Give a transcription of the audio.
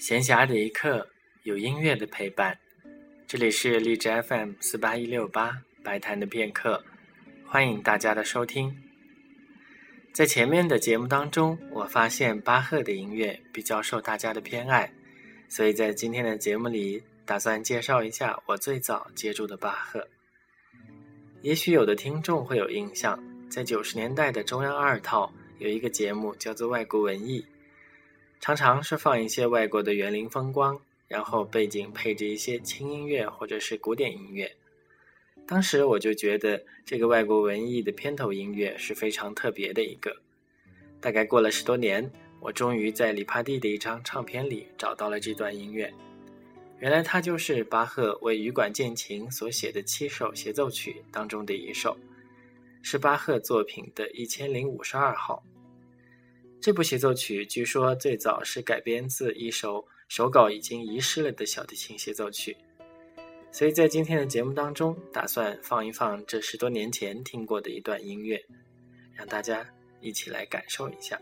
闲暇的一刻，有音乐的陪伴。这里是荔枝 FM 四八一六八白谈的片刻，欢迎大家的收听。在前面的节目当中，我发现巴赫的音乐比较受大家的偏爱，所以在今天的节目里，打算介绍一下我最早接触的巴赫。也许有的听众会有印象，在九十年代的中央二套有一个节目叫做《外国文艺》，常常是放一些外国的园林风光，然后背景配着一些轻音乐或者是古典音乐。当时我就觉得这个外国文艺的片头音乐是非常特别的一个。大概过了十多年，我终于在里帕蒂的一张唱片里找到了这段音乐。原来它就是巴赫为羽管键琴所写的七首协奏曲当中的一首，是巴赫作品的一千零五十二号。这部协奏曲据说最早是改编自一首手稿已经遗失了的小提琴协奏曲，所以在今天的节目当中，打算放一放这十多年前听过的一段音乐，让大家一起来感受一下。